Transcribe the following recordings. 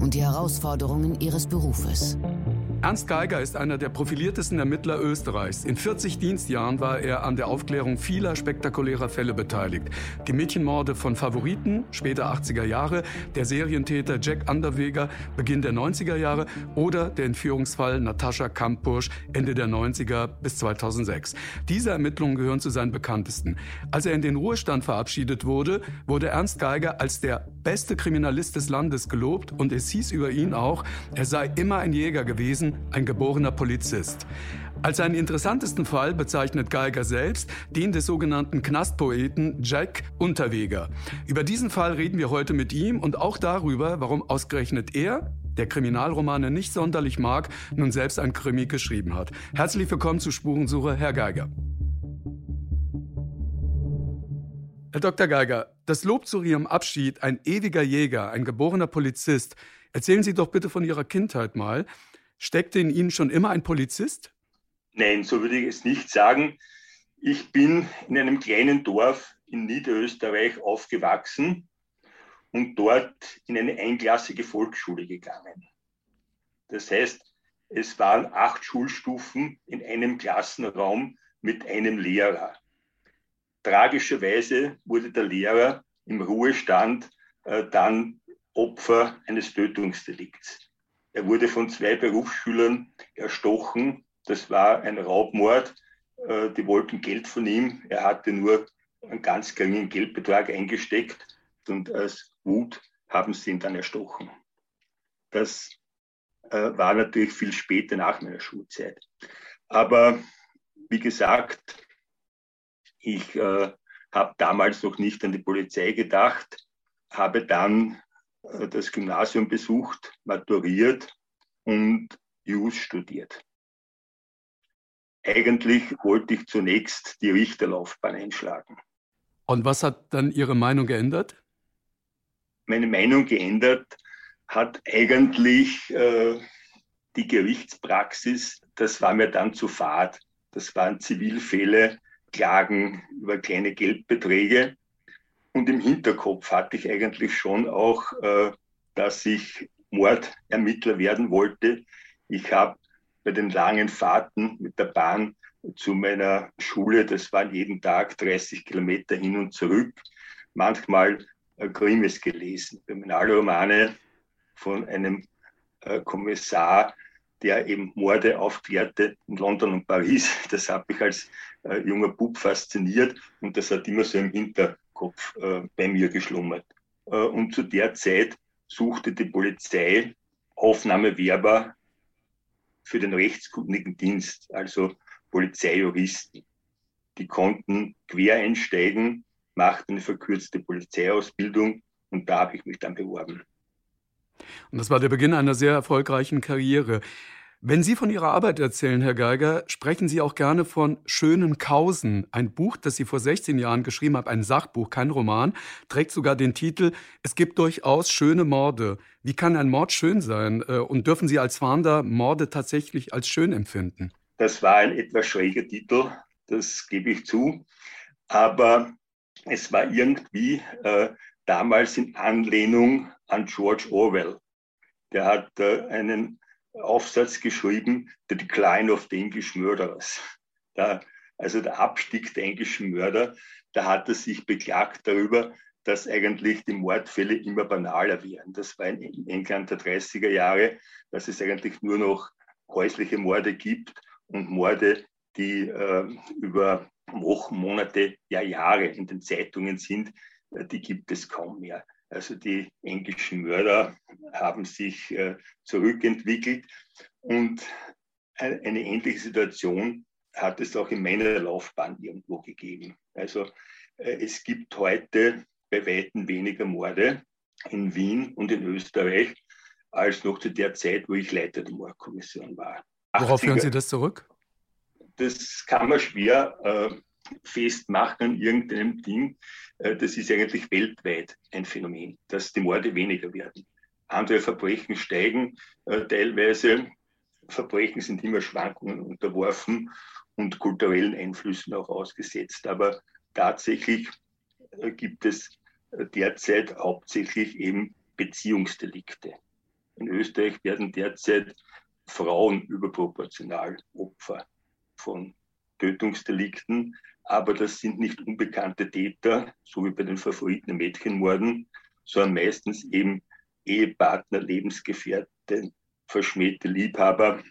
und die Herausforderungen ihres Berufes. Ernst Geiger ist einer der profiliertesten Ermittler Österreichs. In 40 Dienstjahren war er an der Aufklärung vieler spektakulärer Fälle beteiligt. Die Mädchenmorde von Favoriten, später 80er Jahre, der Serientäter Jack Anderweger, Beginn der 90er Jahre oder der Entführungsfall Natascha Kampusch, Ende der 90er bis 2006. Diese Ermittlungen gehören zu seinen bekanntesten. Als er in den Ruhestand verabschiedet wurde, wurde Ernst Geiger als der beste Kriminalist des Landes gelobt und es hieß über ihn auch, er sei immer ein Jäger gewesen, ein geborener Polizist. Als seinen interessantesten Fall bezeichnet Geiger selbst den des sogenannten Knastpoeten Jack Unterweger. Über diesen Fall reden wir heute mit ihm und auch darüber, warum ausgerechnet er, der Kriminalromane nicht sonderlich mag, nun selbst ein Krimi geschrieben hat. Herzlich willkommen zu Spurensuche, Herr Geiger. Herr Dr. Geiger, das Lob zu Ihrem Abschied, ein ewiger Jäger, ein geborener Polizist. Erzählen Sie doch bitte von Ihrer Kindheit mal. Steckte in Ihnen schon immer ein Polizist? Nein, so würde ich es nicht sagen. Ich bin in einem kleinen Dorf in Niederösterreich aufgewachsen und dort in eine einklassige Volksschule gegangen. Das heißt, es waren acht Schulstufen in einem Klassenraum mit einem Lehrer. Tragischerweise wurde der Lehrer im Ruhestand äh, dann Opfer eines Tötungsdelikts. Er wurde von zwei Berufsschülern erstochen. Das war ein Raubmord. Äh, die wollten Geld von ihm. Er hatte nur einen ganz geringen Geldbetrag eingesteckt und als Wut haben sie ihn dann erstochen. Das äh, war natürlich viel später nach meiner Schulzeit. Aber wie gesagt, ich äh, habe damals noch nicht an die Polizei gedacht, habe dann äh, das Gymnasium besucht, maturiert und Jus studiert. Eigentlich wollte ich zunächst die Richterlaufbahn einschlagen. Und was hat dann Ihre Meinung geändert? Meine Meinung geändert hat eigentlich äh, die Gerichtspraxis. Das war mir dann zu fad. Das waren Zivilfälle, Klagen über kleine Geldbeträge. Und im Hinterkopf hatte ich eigentlich schon auch, äh, dass ich Mordermittler werden wollte. Ich habe bei den langen Fahrten mit der Bahn zu meiner Schule, das waren jeden Tag 30 Kilometer hin und zurück, manchmal äh, Krimis gelesen, Kriminalromane von einem äh, Kommissar, der eben Morde aufklärte in London und Paris. Das hat mich als äh, junger Bub fasziniert und das hat immer so im Hinterkopf Kopf äh, bei mir geschlummert. Äh, und zu der Zeit suchte die Polizei Aufnahmewerber für den rechtskundigen Dienst, also Polizeijuristen. Die konnten quer einsteigen, machten eine verkürzte Polizeiausbildung und da habe ich mich dann beworben. Und das war der Beginn einer sehr erfolgreichen Karriere. Wenn Sie von Ihrer Arbeit erzählen, Herr Geiger, sprechen Sie auch gerne von Schönen Kausen. Ein Buch, das Sie vor 16 Jahren geschrieben haben, ein Sachbuch, kein Roman, trägt sogar den Titel Es gibt durchaus schöne Morde. Wie kann ein Mord schön sein? Äh, und dürfen Sie als Fahnder Morde tatsächlich als schön empfinden? Das war ein etwas schräger Titel, das gebe ich zu. Aber es war irgendwie äh, damals in Anlehnung an George Orwell. Der hat äh, einen Aufsatz geschrieben, The Decline of the English Murderers. Da, also der Abstieg der englischen Mörder, da hat er sich beklagt darüber, dass eigentlich die Mordfälle immer banaler werden. Das war in England der 30er Jahre, dass es eigentlich nur noch häusliche Morde gibt und Morde, die äh, über Wochen, Monate, ja Jahre in den Zeitungen sind, äh, die gibt es kaum mehr. Also die englischen Mörder haben sich äh, zurückentwickelt und eine ähnliche Situation hat es auch in meiner Laufbahn irgendwo gegeben. Also äh, es gibt heute bei weitem weniger Morde in Wien und in Österreich, als noch zu der Zeit, wo ich Leiter der Mordkommission war. Worauf führen Sie das zurück? Das kann man schwer äh, festmachen an irgendeinem Ding. Äh, das ist eigentlich weltweit ein Phänomen, dass die Morde weniger werden. Andere Verbrechen steigen äh, teilweise. Verbrechen sind immer Schwankungen unterworfen und kulturellen Einflüssen auch ausgesetzt. Aber tatsächlich äh, gibt es derzeit hauptsächlich eben Beziehungsdelikte. In Österreich werden derzeit Frauen überproportional Opfer von Tötungsdelikten, aber das sind nicht unbekannte Täter, so wie bei den Favoriten Mädchenmorden, sondern meistens eben Ehepartner, Lebensgefährte, verschmähte Liebhaber.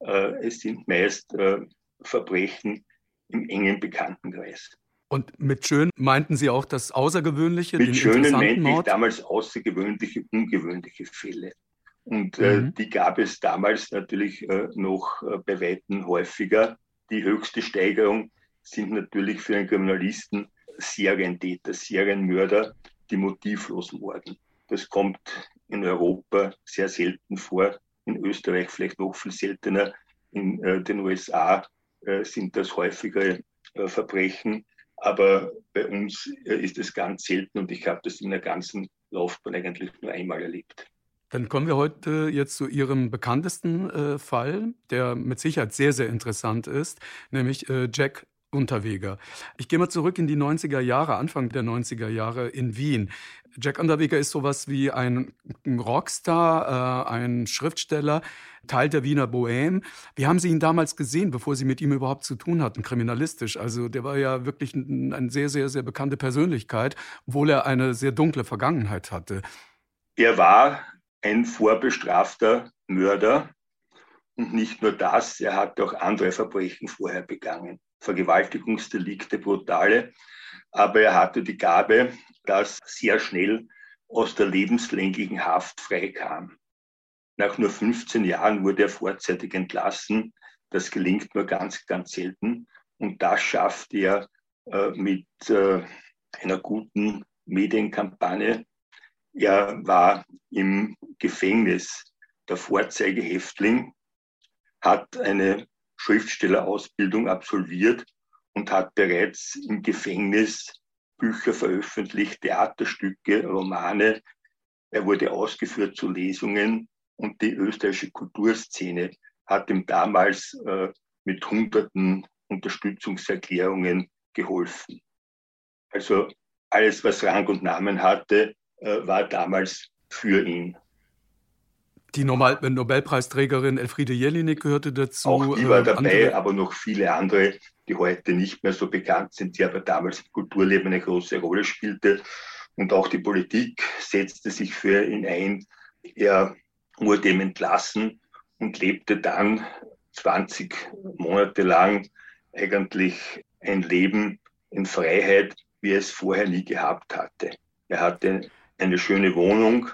Äh, es sind meist äh, Verbrechen im engen Bekanntenkreis. Und mit schön meinten Sie auch das Außergewöhnliche? Mit schönen meinte ich damals außergewöhnliche, ungewöhnliche Fälle. Und äh, mhm. die gab es damals natürlich äh, noch äh, bei Weitem häufiger. Die höchste Steigerung sind natürlich für einen Kriminalisten Serientäter, Serienmörder, die motivlos morden. Das kommt in Europa sehr selten vor, in Österreich vielleicht noch viel seltener. In äh, den USA äh, sind das häufigere äh, Verbrechen, aber bei uns äh, ist es ganz selten und ich habe das in der ganzen Laufbahn eigentlich nur einmal erlebt. Dann kommen wir heute jetzt zu Ihrem bekanntesten äh, Fall, der mit Sicherheit sehr, sehr interessant ist, nämlich äh, Jack Unterweger. Ich gehe mal zurück in die 90er Jahre, Anfang der 90er Jahre in Wien. Jack Unterweger ist sowas wie ein Rockstar, äh, ein Schriftsteller, Teil der Wiener Bohème. Wie haben Sie ihn damals gesehen, bevor Sie mit ihm überhaupt zu tun hatten, kriminalistisch? Also der war ja wirklich eine sehr, sehr, sehr bekannte Persönlichkeit, obwohl er eine sehr dunkle Vergangenheit hatte. Er war ein vorbestrafter Mörder. Und nicht nur das, er hat auch andere Verbrechen vorher begangen. Vergewaltigungsdelikte, brutale. Aber er hatte die Gabe, dass sehr schnell aus der lebenslänglichen Haft freikam. Nach nur 15 Jahren wurde er vorzeitig entlassen. Das gelingt nur ganz, ganz selten. Und das schafft er äh, mit äh, einer guten Medienkampagne er war im Gefängnis der Vorzeigehäftling, hat eine Schriftstellerausbildung absolviert und hat bereits im Gefängnis Bücher veröffentlicht, Theaterstücke, Romane. Er wurde ausgeführt zu Lesungen und die österreichische Kulturszene hat ihm damals äh, mit hunderten Unterstützungserklärungen geholfen. Also alles, was Rang und Namen hatte, äh, war damals für ihn. Die Nobelpreisträgerin Elfriede Jelinek gehörte dazu. Auch die war äh, dabei, andere. aber noch viele andere, die heute nicht mehr so bekannt sind, die aber damals im Kulturleben eine große Rolle spielte. Und auch die Politik setzte sich für ihn ein. Er wurde ihm entlassen und lebte dann 20 Monate lang eigentlich ein Leben in Freiheit, wie er es vorher nie gehabt hatte. Er hatte eine schöne Wohnung,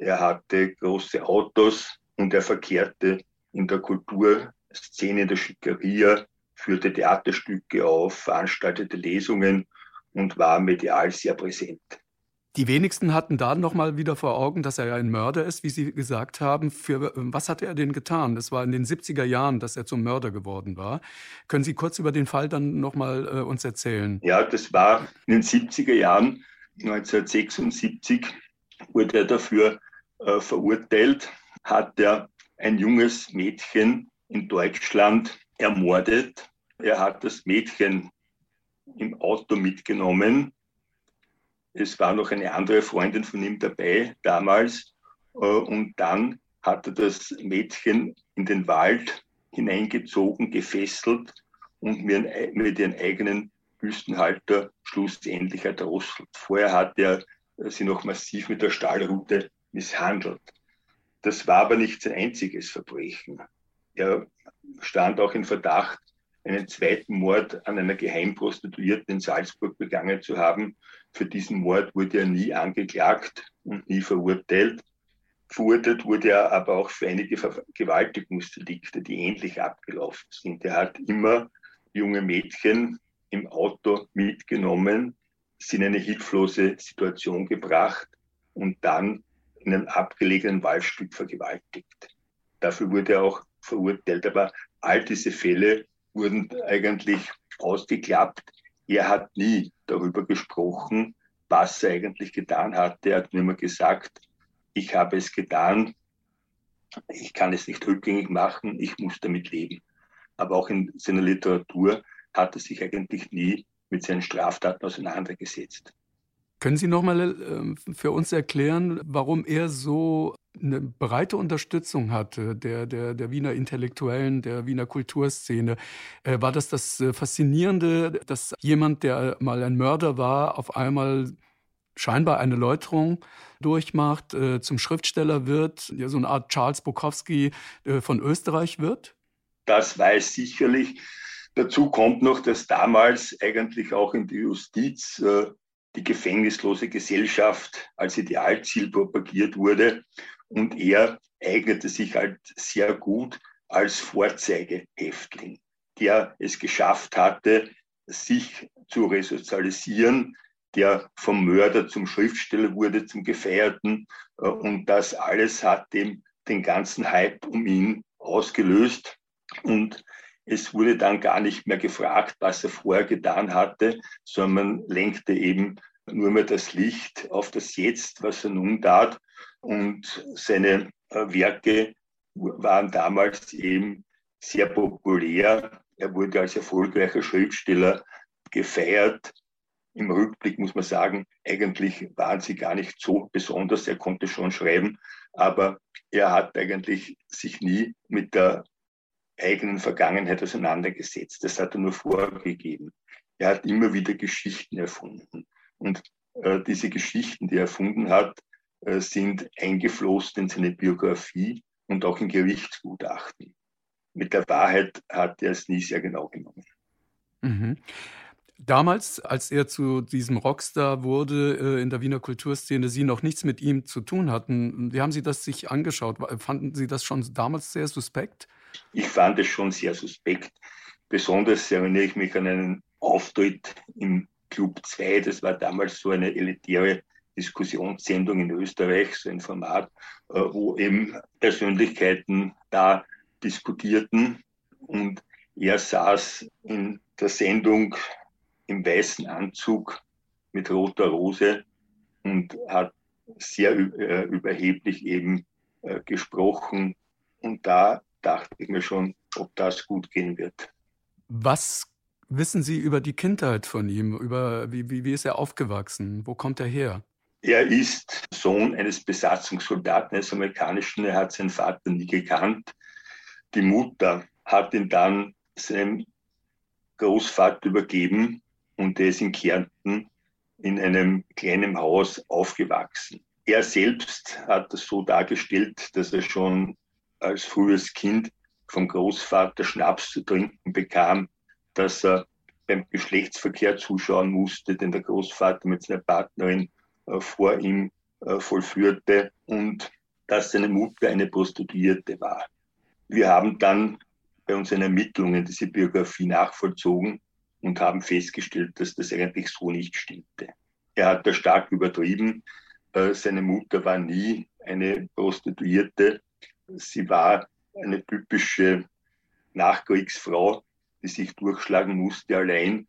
er hatte große Autos und er verkehrte in der Kulturszene der Schickeria, führte Theaterstücke auf, veranstaltete Lesungen und war medial sehr präsent. Die wenigsten hatten da nochmal wieder vor Augen, dass er ja ein Mörder ist, wie Sie gesagt haben. Für was hatte er denn getan? Das war in den 70er Jahren, dass er zum Mörder geworden war. Können Sie kurz über den Fall dann nochmal äh, uns erzählen? Ja, das war in den 70er Jahren 1976 wurde er dafür äh, verurteilt, hat er ein junges Mädchen in Deutschland ermordet. Er hat das Mädchen im Auto mitgenommen. Es war noch eine andere Freundin von ihm dabei damals. Äh, und dann hat er das Mädchen in den Wald hineingezogen, gefesselt und mit ihren eigenen Büstenhalter schlussendlich erdrosselt. Vorher hat er sie noch massiv mit der Stahlrute misshandelt. Das war aber nicht sein einziges Verbrechen. Er stand auch in Verdacht, einen zweiten Mord an einer Geheimprostituierten in Salzburg begangen zu haben. Für diesen Mord wurde er nie angeklagt und nie verurteilt. Verurteilt wurde er aber auch für einige Vergewaltigungsdelikte, die ähnlich abgelaufen sind. Er hat immer junge Mädchen im Auto mitgenommen, sie in eine hilflose Situation gebracht und dann in einem abgelegenen Waldstück vergewaltigt. Dafür wurde er auch verurteilt. Aber all diese Fälle wurden eigentlich ausgeklappt. Er hat nie darüber gesprochen, was er eigentlich getan hatte. Er hat nur immer gesagt, ich habe es getan, ich kann es nicht rückgängig machen, ich muss damit leben. Aber auch in seiner Literatur hat er sich eigentlich nie mit seinen Straftaten auseinandergesetzt. Können Sie noch mal äh, für uns erklären, warum er so eine breite Unterstützung hatte der, der, der Wiener Intellektuellen, der Wiener Kulturszene? Äh, war das das äh, Faszinierende, dass jemand, der mal ein Mörder war, auf einmal scheinbar eine Läuterung durchmacht, zum Schriftsteller wird, ja, so eine Art Charles Bukowski von Österreich wird? Das weiß sicherlich. Dazu kommt noch, dass damals eigentlich auch in der Justiz äh, die gefängnislose Gesellschaft als Idealziel propagiert wurde und er eignete sich halt sehr gut als Vorzeigehäftling, der es geschafft hatte, sich zu resozialisieren, der vom Mörder zum Schriftsteller wurde, zum Gefeierten. Äh, und das alles hat dem den ganzen Hype um ihn ausgelöst. Und es wurde dann gar nicht mehr gefragt, was er vorher getan hatte, sondern man lenkte eben nur mehr das Licht auf das Jetzt, was er nun tat. Und seine äh, Werke waren damals eben sehr populär. Er wurde als erfolgreicher Schriftsteller gefeiert. Im Rückblick muss man sagen, eigentlich waren sie gar nicht so besonders. Er konnte schon schreiben, aber er hat eigentlich sich nie mit der eigenen Vergangenheit auseinandergesetzt. Das hat er nur vorgegeben. Er hat immer wieder Geschichten erfunden. Und äh, diese Geschichten, die er erfunden hat, äh, sind eingeflossen in seine Biografie und auch in Gerichtsgutachten. Mit der Wahrheit hat er es nie sehr genau genommen. Mhm. Damals, als er zu diesem Rockstar wurde äh, in der Wiener Kulturszene, Sie noch nichts mit ihm zu tun hatten, wie haben Sie das sich angeschaut? Fanden Sie das schon damals sehr suspekt? Ich fand es schon sehr suspekt. Besonders erinnere ich mich an einen Auftritt im Club 2. Das war damals so eine elitäre Diskussionssendung in Österreich, so ein Format, äh, wo eben Persönlichkeiten da diskutierten. Und er saß in der Sendung im weißen Anzug mit roter Rose und hat sehr äh, überheblich eben äh, gesprochen. Und da dachte ich mir schon, ob das gut gehen wird. Was wissen Sie über die Kindheit von ihm? Über wie, wie, wie ist er aufgewachsen? Wo kommt er her? Er ist Sohn eines Besatzungssoldaten, eines amerikanischen. Er hat seinen Vater nie gekannt. Die Mutter hat ihn dann seinem Großvater übergeben und er ist in Kärnten in einem kleinen Haus aufgewachsen. Er selbst hat das so dargestellt, dass er schon als frühes Kind vom Großvater Schnaps zu trinken bekam, dass er beim Geschlechtsverkehr zuschauen musste, den der Großvater mit seiner Partnerin äh, vor ihm äh, vollführte und dass seine Mutter eine Prostituierte war. Wir haben dann bei unseren Ermittlungen diese Biografie nachvollzogen und haben festgestellt, dass das eigentlich so nicht stimmte. Er hat da stark übertrieben. Äh, seine Mutter war nie eine Prostituierte, Sie war eine typische Nachkriegsfrau, die sich durchschlagen musste allein.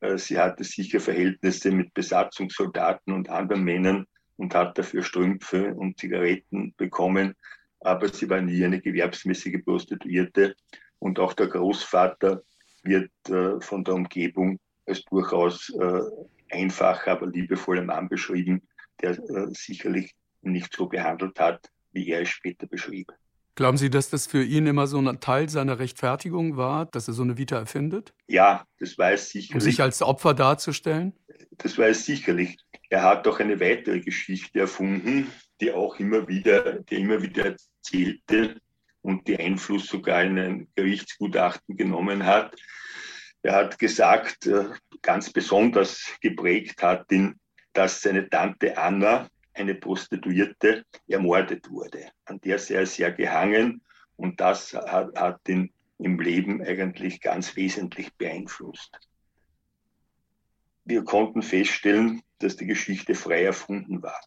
Äh, sie hatte sicher Verhältnisse mit Besatzungssoldaten und anderen Männern und hat dafür Strümpfe und Zigaretten bekommen. Aber sie war nie eine gewerbsmäßige Prostituierte. Und auch der Großvater wird äh, von der Umgebung als durchaus äh, einfacher, aber liebevoller Mann beschrieben, der sicherlich nicht so behandelt hat, wie er es später beschrieb. Glauben Sie, dass das für ihn immer so ein Teil seiner Rechtfertigung war, dass er so eine Vita erfindet? Ja, das war es sicherlich. Um sich als Opfer darzustellen? Das war es sicherlich. Er hat auch eine weitere Geschichte erfunden, die auch immer wieder, die immer wieder erzählte und die Einfluss sogar in ein Gerichtsgutachten genommen hat. Er hat gesagt, äh, ganz besonders geprägt hat ihn, dass seine Tante Anna, eine Prostituierte ermordet wurde. An der sei er sehr gehangen und das hat, hat ihn im Leben eigentlich ganz wesentlich beeinflusst. Wir konnten feststellen, dass die Geschichte frei erfunden war.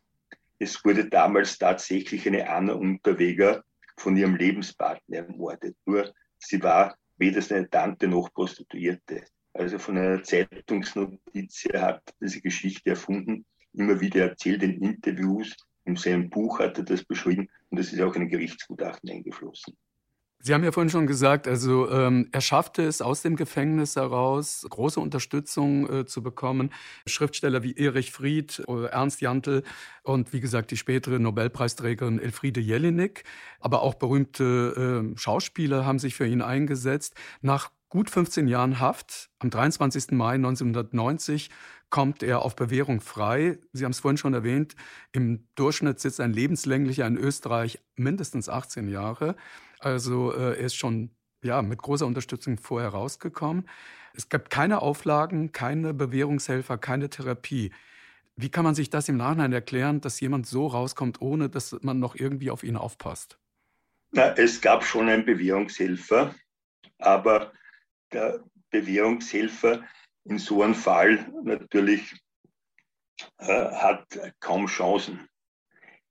es wurde damals tatsächlich eine Anna Unterweger von ihrem Lebenspartner ermordet. Nur sie war weder seine Tante noch Prostituierte. Also von einer Zeitungsnotiz her hat diese Geschichte erfunden, immer wieder erzählt in Interviews. In seinem Buch hat er das beschrieben und das ist auch in ein Gerichtsgutachten eingeflossen. Sie haben ja vorhin schon gesagt, also ähm, er schaffte es aus dem Gefängnis heraus, große Unterstützung äh, zu bekommen. Schriftsteller wie Erich Fried, äh, Ernst Jantl und wie gesagt die spätere Nobelpreisträgerin Elfriede Jelinek, aber auch berühmte äh, Schauspieler haben sich für ihn eingesetzt. Nach gut 15 Jahren Haft, am 23. Mai 1990, kommt er auf Bewährung frei. Sie haben es vorhin schon erwähnt, im Durchschnitt sitzt ein lebenslänglicher in Österreich mindestens 18 Jahre. Also äh, er ist schon ja, mit großer Unterstützung vorher rausgekommen. Es gab keine Auflagen, keine Bewährungshelfer, keine Therapie. Wie kann man sich das im Nachhinein erklären, dass jemand so rauskommt, ohne dass man noch irgendwie auf ihn aufpasst? Na, es gab schon einen Bewährungshelfer, aber der Bewährungshelfer in so einem Fall natürlich äh, hat kaum Chancen.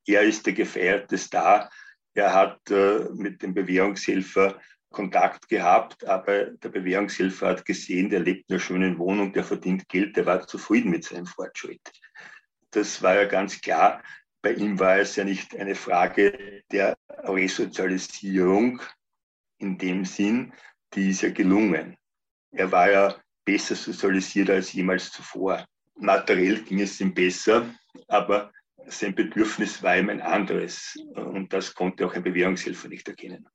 Er ist der gefeierte Star er hat äh, mit dem Bewährungshelfer Kontakt gehabt, aber der Bewährungshelfer hat gesehen, der lebt in einer schönen Wohnung, der verdient Geld, der war zufrieden mit seinem Fortschritt. Das war ja ganz klar. Bei ihm war es ja nicht eine Frage der Resozialisierung in dem Sinn, die ist ja gelungen. Er war ja besser sozialisiert als jemals zuvor. Materiell ging es ihm besser, aber sein Bedürfnis war ihm ein anderes. Und das konnte auch ein Bewährungshelfer nicht erkennen.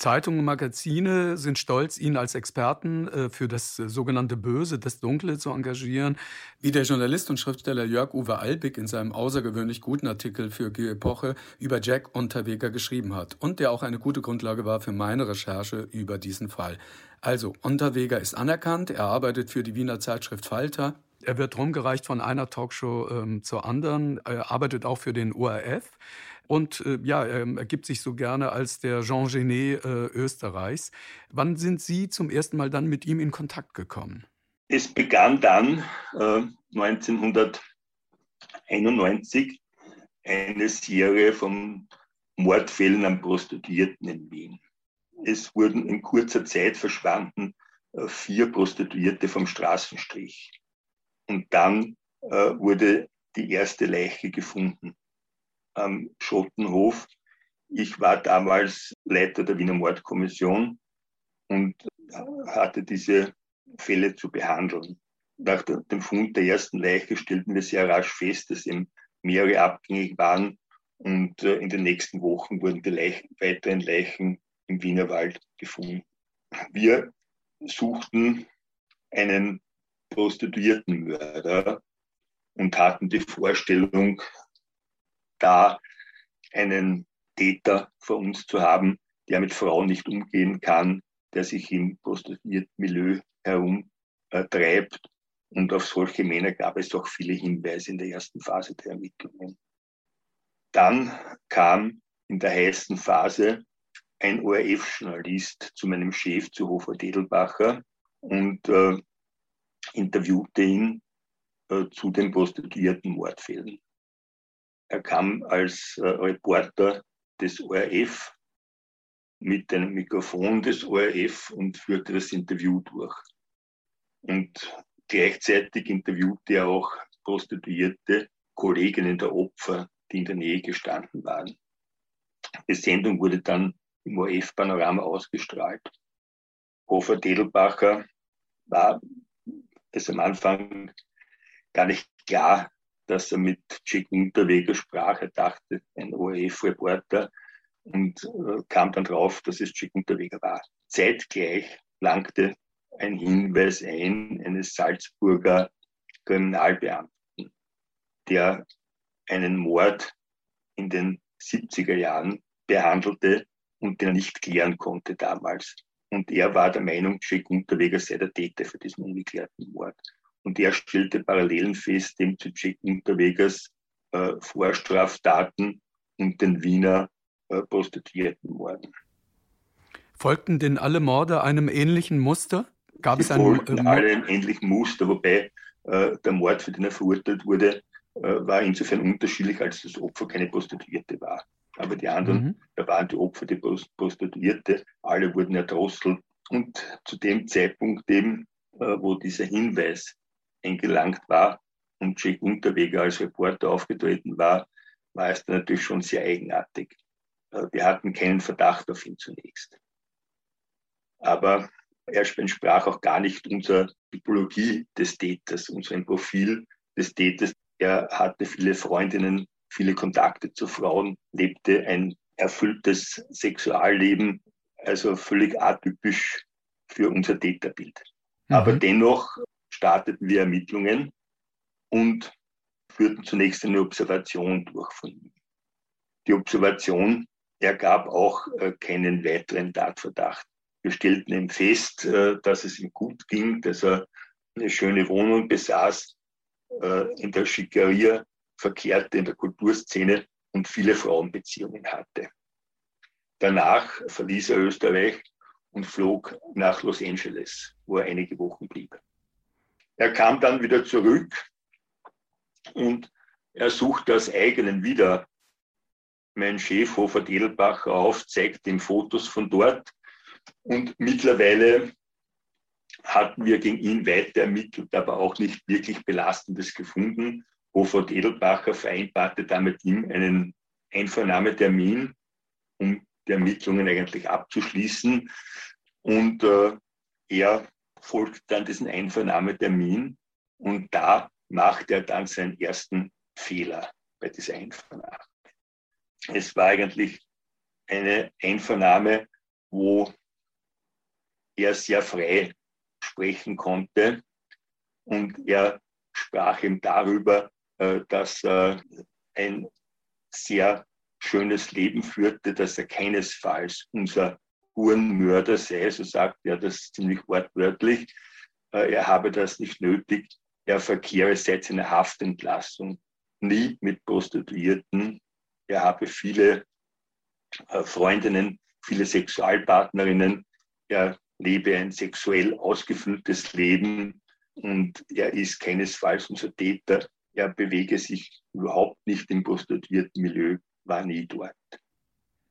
Zeitungen und Magazine sind stolz, ihn als Experten äh, für das sogenannte Böse, das Dunkle zu engagieren, wie der Journalist und Schriftsteller Jörg-Uwe Albig in seinem außergewöhnlich guten Artikel für Die Epoche über Jack Unterweger geschrieben hat und der auch eine gute Grundlage war für meine Recherche über diesen Fall. Also, Unterweger ist anerkannt, er arbeitet für die Wiener Zeitschrift Falter, er wird rumgereicht von einer Talkshow ähm, zur anderen, er arbeitet auch für den ORF und äh, ja, er ergibt sich so gerne als der Jean Genet äh, Österreichs. Wann sind Sie zum ersten Mal dann mit ihm in Kontakt gekommen? Es begann dann äh, 1991 eine Serie von Mordfällen an Prostituierten in Wien. Es wurden in kurzer Zeit verschwanden äh, vier Prostituierte vom Straßenstrich. Und dann äh, wurde die erste Leiche gefunden am Schottenhof. Ich war damals Leiter der Wiener Mordkommission und hatte diese Fälle zu behandeln. Nach dem Fund der ersten Leiche stellten wir sehr rasch fest, dass eben mehrere abgängig waren und äh, in den nächsten Wochen wurden die Leichen, weiteren Leichen im Wienerwald gefunden. Wir suchten einen Prostituiertenmörder und hatten die Vorstellung, da einen Täter vor uns zu haben, der mit Frauen nicht umgehen kann, der sich im Prostituiertenmilieu herumtreibt. Und auf solche Männer gab es auch viele Hinweise in der ersten Phase der Ermittlungen. Dann kam in der heißen Phase ein ORF-Journalist zu meinem Chef, zu Hofer Dedelbacher, und äh, interviewte ihn äh, zu den prostituierten Mordfällen. Er kam als äh, Reporter des ORF mit dem Mikrofon des ORF und führte das Interview durch. Und gleichzeitig interviewte er auch prostituierte Kolleginnen der Opfer, die in der Nähe gestanden waren. Die Sendung wurde dann im ORF-Panorama ausgestrahlt. Hofer Dedelbacher war es am Anfang gar nicht klar, dass er mit Chick Unterweger sprach. Er dachte, ein ORF-Reporter und äh, kam dann drauf, dass es Chick Unterweger war. Zeitgleich langte ein Hinweis ein eines Salzburger Kriminalbeamten, der einen Mord in den 70er Jahren behandelte und den er nicht klären konnte damals. Und er war der Meinung, Jack Unterweger sei der Täter für diesen ungeklärten Mord. Und er stellte Parallelen fest, dem zu Jack Unterwegers äh, Vorstraftaten und den Wiener äh, Prostituiertenmorden. Folgten denn alle Morde einem ähnlichen Muster? Gab Sie es einen, folgten ähm, alle einem ähnlichen Muster, wobei äh, der Mord, für den er verurteilt wurde, äh, war insofern unterschiedlich, als das Opfer keine Prostituierte war. Aber die anderen, mhm. da waren die Opfer die Prostituierte, alle wurden erdrosselt. Und zu dem Zeitpunkt eben, äh, wo dieser Hinweis eingelangt war und Jack Unterweger als Reporter aufgetreten war, war es dann natürlich schon sehr eigenartig. Äh, wir hatten keinen Verdacht auf ihn zunächst. Aber er entsprach auch gar nicht unserer Typologie des Täters, unserem Profil des Täters. Er hatte viele Freundinnen, viele Kontakte zu Frauen, lebte ein erfülltes Sexualleben, also völlig atypisch für unser Täterbild. Mhm. Aber dennoch starteten wir Ermittlungen und führten zunächst eine Observation durch von ihm. Die Observation ergab auch äh, keinen weiteren Tatverdacht. Wir stellten ihm fest, äh, dass es ihm gut ging, dass er eine schöne Wohnung besaß, äh, in der Schickeria verkehrte, in der Kulturszene und viele Frauenbeziehungen hatte. Danach verließ er Österreich und flog nach Los Angeles, wo er einige Wochen blieb. Er kam dann wieder zurück und er suchte aus eigenen wieder mein Chef Hofer Edelbacher auf, zeigt ihm Fotos von dort und mittlerweile hatten wir gegen ihn weiter ermittelt, aber auch nicht wirklich Belastendes gefunden. Hofert Edelbacher vereinbarte da mit ihm einen Einvernahmetermin, um die Ermittlungen eigentlich abzuschließen. Und äh, er folgte dann diesen Einvernahmetermin und da machte er dann seinen ersten Fehler bei dieser Einvernahme. Es war eigentlich eine Einvernahme, wo er sehr frei sprechen konnte. Und er sprach ihm darüber, äh, dass er ein sehr schönes Leben führte, dass er keinesfalls unser Hurenmörder sei, so sagt er das ziemlich wortwörtlich. Äh, er habe das nicht nötig. Er verkehre seit seiner Haftentlassung nie mit Prostituierten. Er habe viele äh, Freundinnen, viele Sexualpartnerinnen. Er lebe ein sexuell ausgefülltes Leben und er ist keinesfalls unser Täter. Er bewege sich überhaupt nicht im prostituierten Milieu, war nie dort.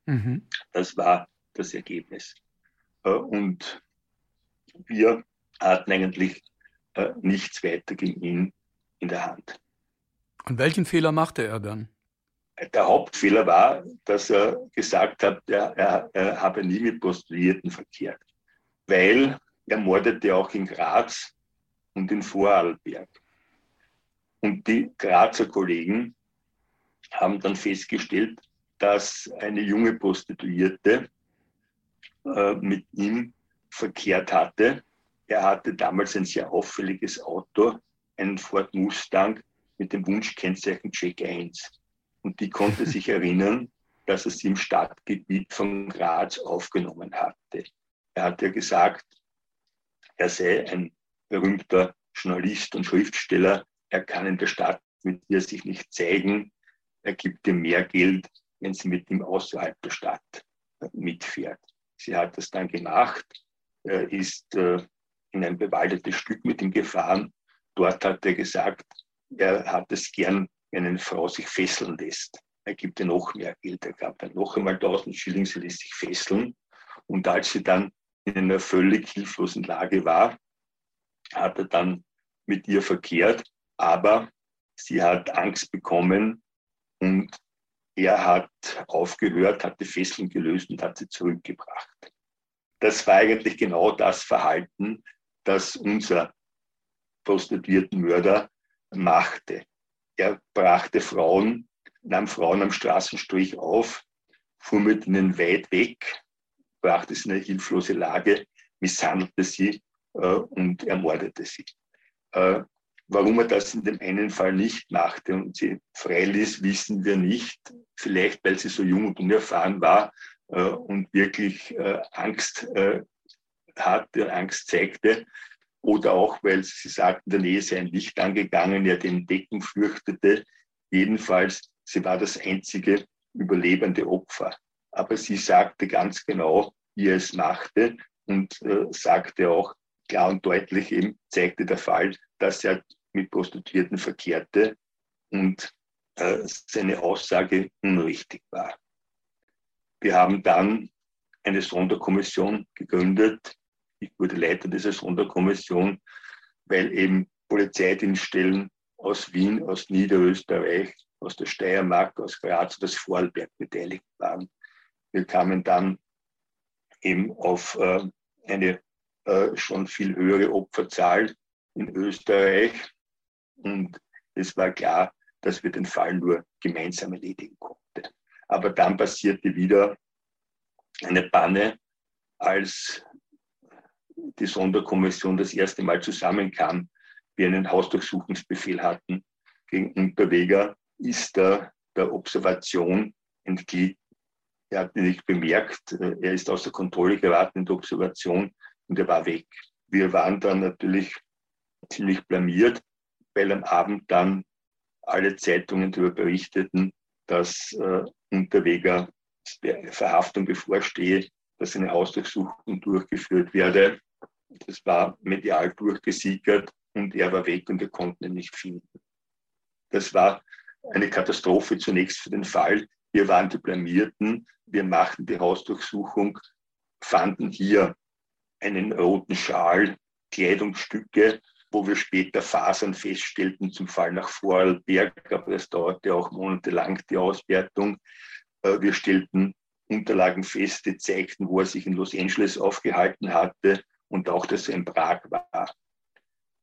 Mhm. Das war das Ergebnis. Äh, und wir hatten eigentlich äh, nichts weiter gegen ihn in der Hand. Und welchen Fehler machte er dann? Der Hauptfehler war, dass er gesagt hat, er, er, er habe nie mit Prostituierten verkehrt weil er mordete auch in Graz und in Vorarlberg. Und die Grazer Kollegen haben dann festgestellt, dass eine junge Prostituierte äh, mit ihm verkehrt hatte. Er hatte damals ein sehr auffälliges Auto, einen Ford Mustang mit dem Wunschkennzeichen Jack 1. Und die konnte sich erinnern, dass er sie im Stadtgebiet von Graz aufgenommen hatte. Er hat ja gesagt, er sei ein berühmter Journalist und Schriftsteller. Er kann in der Stadt mit ihr sich nicht zeigen. Er gibt ihr mehr Geld, wenn sie mit ihm außerhalb der Stadt mitfährt. Sie hat das dann gemacht, er ist äh, in ein bewaldetes Stück mit ihm gefahren. Dort hat er gesagt, er hat es gern, wenn eine Frau sich fesseln lässt. Er gibt ihr noch mehr Geld. Er gab dann noch einmal 1000 Schilling, sie lässt sich fesseln. Und als sie dann in einer völlig hilflosen Lage war, hat er dann mit ihr verkehrt, aber sie hat Angst bekommen und er hat aufgehört, hat die Fesseln gelöst und hat sie zurückgebracht. Das war eigentlich genau das Verhalten, das unser Prostituiertenmörder machte. Er brachte Frauen, nahm Frauen am Straßenstrich auf, fuhr mit ihnen weit weg, brachte sie in eine hilflose Lage, misshandelte sie äh, und ermordete sie. Äh, warum er das in dem einen Fall nicht machte und sie freiließ, wissen wir nicht. Vielleicht, weil sie so jung und unerfahren war äh, und wirklich äh, Angst äh, hatte, Angst zeigte. Oder auch, weil sie sagten, in der Nähe sei ein Licht angegangen, er den Decken fürchtete. Jedenfalls, sie war das einzige überlebende Opfer. Aber sie sagte ganz genau, wie er es machte und äh, sagte auch klar und deutlich eben, zeigte der Fall, dass er mit Prostituierten verkehrte und äh, seine Aussage unrichtig war. Wir haben dann eine Sonderkommission gegründet. Ich wurde Leiter dieser Sonderkommission, weil eben Polizeidienststellen aus Wien, aus Niederösterreich, aus der Steiermark, aus Graz und aus Vorarlberg beteiligt waren. Wir kamen dann eben auf äh, eine äh, schon viel höhere Opferzahl in Österreich. Und es war klar, dass wir den Fall nur gemeinsam erledigen konnten. Aber dann passierte wieder eine Panne, als die Sonderkommission das erste Mal zusammenkam, wir einen Hausdurchsuchungsbefehl hatten gegen Unterweger, ist er der Observation entglieden. Er hat nicht bemerkt, er ist außer Kontrolle geraten in der Observation und er war weg. Wir waren dann natürlich ziemlich blamiert, weil am Abend dann alle Zeitungen darüber berichteten, dass äh, Unterweger Verhaftung bevorstehe, dass eine Hausdurchsuchung durchgeführt werde. Das war medial durchgesickert und er war weg und wir konnten ihn nicht finden. Das war eine Katastrophe zunächst für den Fall. Wir waren die Blamierten, wir machten die Hausdurchsuchung, fanden hier einen roten Schal, Kleidungsstücke, wo wir später Fasern feststellten zum Fall nach Vorarlberg, aber das dauerte auch monatelang die Auswertung. Äh, wir stellten Unterlagen fest, die zeigten, wo er sich in Los Angeles aufgehalten hatte und auch, dass er in Prag war.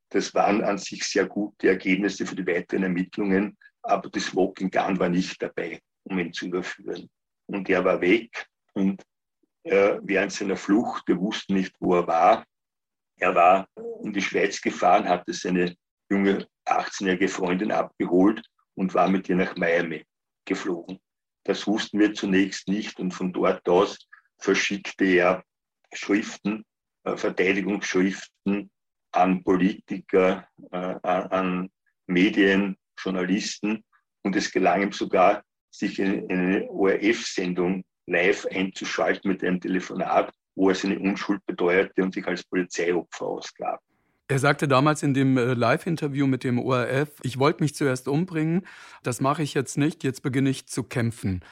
Das waren an sich sehr gute Ergebnisse für die weiteren Ermittlungen, aber die Smoking Gun war nicht dabei, um ihn zu überführen. Und er war weg und äh, während seiner Flucht, wir wussten nicht, wo er war. Er war in die Schweiz gefahren, hatte seine junge 18-jährige Freundin abgeholt und war mit ihr nach Miami geflogen. Das wussten wir zunächst nicht und von dort aus verschickte er Schriften, äh, Verteidigungsschriften an Politiker, äh, an Medien, Journalisten und es gelang ihm sogar, sich in eine ORF-Sendung live einzuschalten mit einem Telefonat, wo er seine Unschuld beteuerte und sich als Polizeiopfer ausgab. Er sagte damals in dem äh, Live-Interview mit dem ORF, ich wollte mich zuerst umbringen, das mache ich jetzt nicht, jetzt beginne ich zu kämpfen.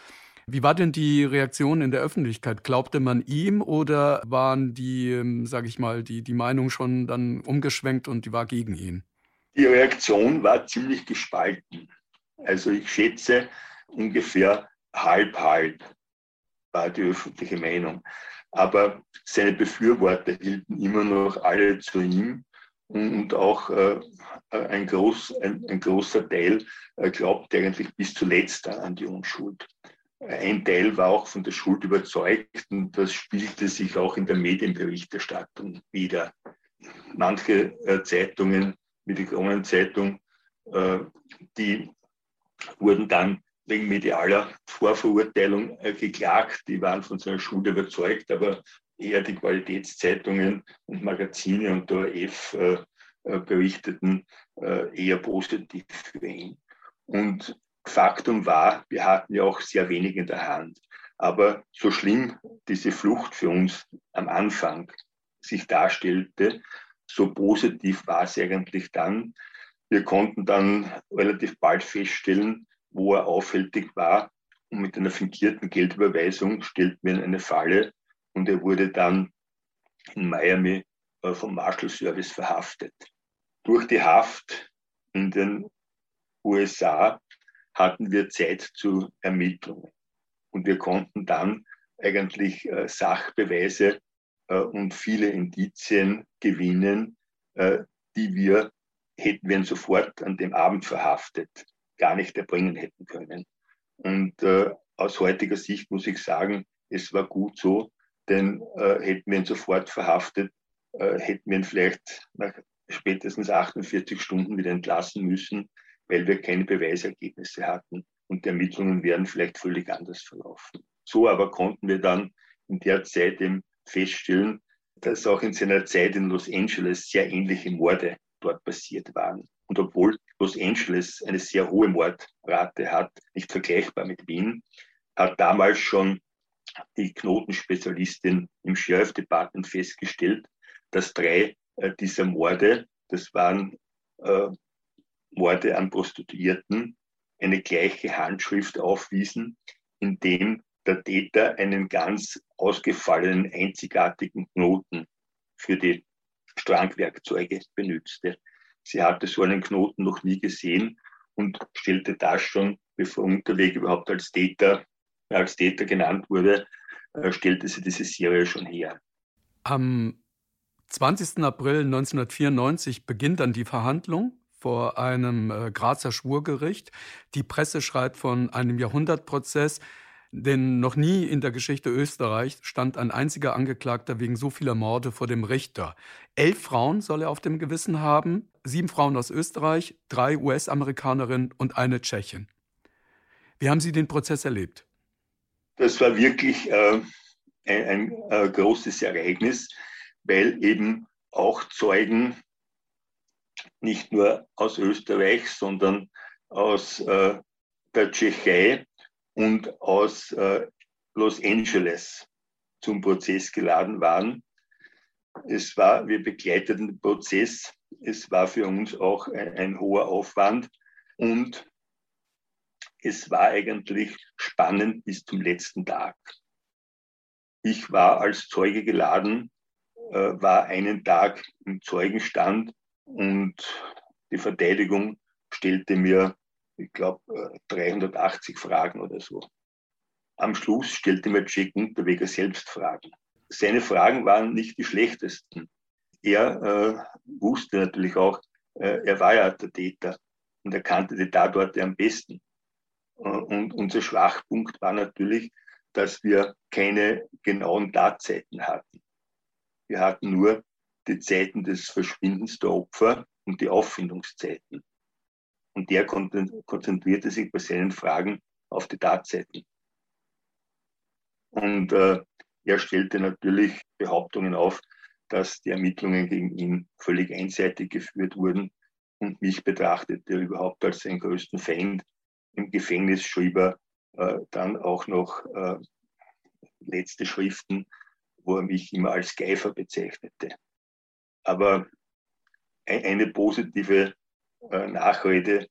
Wie war denn die Reaktion in der Öffentlichkeit? Glaubte man ihm oder waren die, ähm, sage ich mal, die, die Meinung schon dann umgeschwenkt und die war gegen ihn? Die Reaktion war ziemlich gespalten. Also ich schätze ungefähr halb halb war die öffentliche Meinung. Aber seine Befürworter hielten immer noch alle zu ihm und auch äh, ein, groß, ein, ein, großer Teil äh, glaubte eigentlich bis zuletzt an die Unschuld. Ein Teil war auch von der Schuld überzeugt und das spielte sich auch in der Medienberichterstattung wieder. Manche äh, Zeitungen, wie die Kronenzeitung, äh, die wurden dann wegen medialer Vorverurteilung äh, geklagt. Die waren von seiner Schuld überzeugt, aber eher die Qualitätszeitungen und Magazine und der ORF äh, äh, berichteten äh, eher positiv für ihn. Und Faktum war, wir hatten ja auch sehr wenig in der Hand. Aber so schlimm diese Flucht für uns am Anfang sich darstellte, so positiv war es eigentlich dann. Wir konnten dann relativ bald feststellen, wo er auffällig war. Und mit einer fingierten Geldüberweisung stellten wir in eine Falle und er wurde dann in Miami äh, vom Marshall Service verhaftet. Durch die Haft in den USA hatten wir Zeit zu Ermittlungen. Und wir konnten dann eigentlich äh, Sachbeweise äh, und viele Indizien gewinnen, die wir, hätten wir ihn sofort an dem Abend verhaftet, gar nicht erbringen hätten können. Und aus heutiger Sicht muss ich sagen, es war gut so, denn äh, hätten wir ihn sofort verhaftet, äh, hätten wir ihn vielleicht nach spätestens 48 Stunden wieder entlassen müssen, weil wir keine Beweisergebnisse hatten und die Ermittlungen wären vielleicht völlig anders verlaufen. So aber konnten wir dann in der Zeit eben feststellen, dass auch in seiner Zeit in Los Angeles sehr ähnliche Morde dort passiert waren. Und obwohl Los Angeles eine sehr hohe Mordrate hat, nicht vergleichbar mit Wien, hat damals schon die Knotenspezialistin im Sheriff Department festgestellt, dass drei äh, dieser Morde, das waren äh, Morde an Prostituierten, eine gleiche Handschrift aufwiesen, in dem der Täter einen ganz ausgefallenen, einzigartigen Knoten für die Strangwerkzeuge benützte. Sie hatte so einen Knoten noch nie gesehen und stellte das schon, bevor Unterweg überhaupt als Täter, als Täter genannt wurde, äh, stellte sie diese Serie schon her. Am 20. April 1994 beginnt dann die Verhandlung vor einem äh, Grazer Schwurgericht. Die Presse schreibt von einem Jahrhundertprozess, denn noch nie in der Geschichte Österreichs stand ein einziger Angeklagter wegen so vieler Morde vor dem Richter. Elf Frauen soll er auf dem Gewissen haben, sieben Frauen aus Österreich, drei US-Amerikanerinnen und eine Tschechin. Wie haben Sie den Prozess erlebt? Das war wirklich äh, ein, ein äh, großes Ereignis, weil eben auch Zeugen nicht nur aus Österreich, sondern aus äh, der Tschechei und aus äh, Los Angeles zum Prozess geladen waren. Es war, wir begleiteten den Prozess. Es war für uns auch ein, ein hoher Aufwand und es war eigentlich spannend bis zum letzten Tag. Ich war als Zeuge geladen, äh, war einen Tag im Zeugenstand und die Verteidigung stellte mir ich glaube, 380 Fragen oder so. Am Schluss stellte mir Jack Unterweger selbst Fragen. Seine Fragen waren nicht die schlechtesten. Er äh, wusste natürlich auch, äh, er war ja der Täter und er kannte die Tatorte am besten. Äh, und unser Schwachpunkt war natürlich, dass wir keine genauen Tatzeiten hatten. Wir hatten nur die Zeiten des Verschwindens der Opfer und die Auffindungszeiten. Und der konzentrierte sich bei seinen Fragen auf die Tatzeiten. Und äh, er stellte natürlich Behauptungen auf, dass die Ermittlungen gegen ihn völlig einseitig geführt wurden und mich betrachtete er überhaupt als seinen größten Feind. Im Gefängnis schrieb er äh, dann auch noch äh, letzte Schriften, wo er mich immer als Geifer bezeichnete. Aber eine positive Nachrede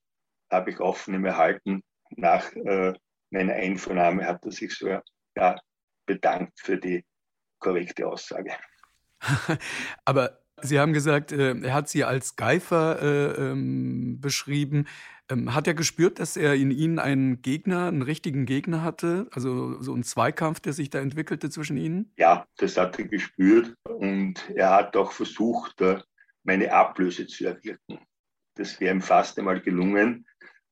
habe ich offen erhalten. Nach äh, meiner Einvernahme hat er sich so ja, bedankt für die korrekte Aussage. Aber Sie haben gesagt, äh, er hat Sie als Geifer äh, ähm, beschrieben. Ähm, hat er gespürt, dass er in Ihnen einen Gegner, einen richtigen Gegner hatte? Also so einen Zweikampf, der sich da entwickelte zwischen Ihnen? Ja, das hat er gespürt und er hat auch versucht, äh, meine Ablöse zu erwirken. Das wäre ihm fast einmal gelungen,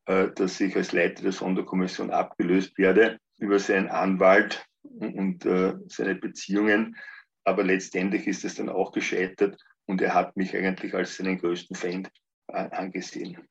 äh, dass ich als Leiter der Sonderkommission abgelöst werde über seinen Anwalt und äh, seine Beziehungen. Aber letztendlich ist es dann auch gescheitert und er hat mich eigentlich als seinen größten Feind äh, angesehen.